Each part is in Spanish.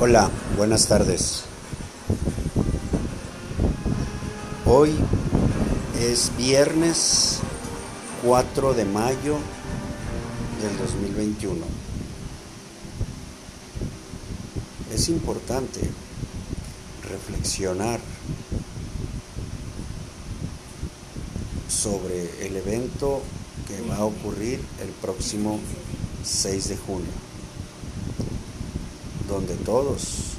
Hola, buenas tardes. Hoy es viernes 4 de mayo del 2021. Es importante reflexionar sobre el evento que va a ocurrir el próximo 6 de junio, donde todos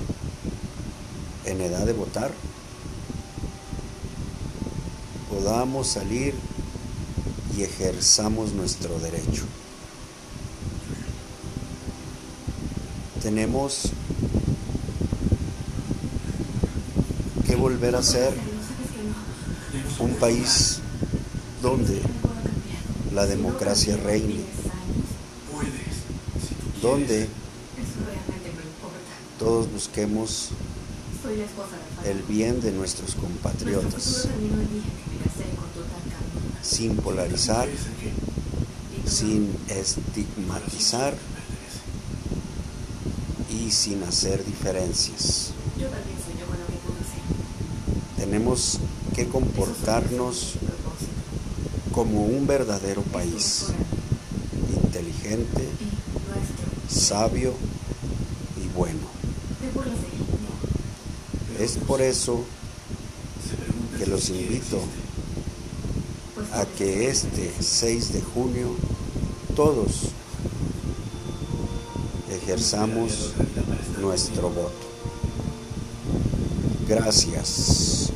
en edad de votar podamos salir y ejerzamos nuestro derecho. Tenemos que volver a ser un país donde la democracia reine, donde todos busquemos el bien de nuestros compatriotas, sin polarizar, sin estigmatizar y sin hacer diferencias. Tenemos que comportarnos como un verdadero país, inteligente, sabio y bueno. Es por eso que los invito a que este 6 de junio todos ejerzamos nuestro voto. Gracias.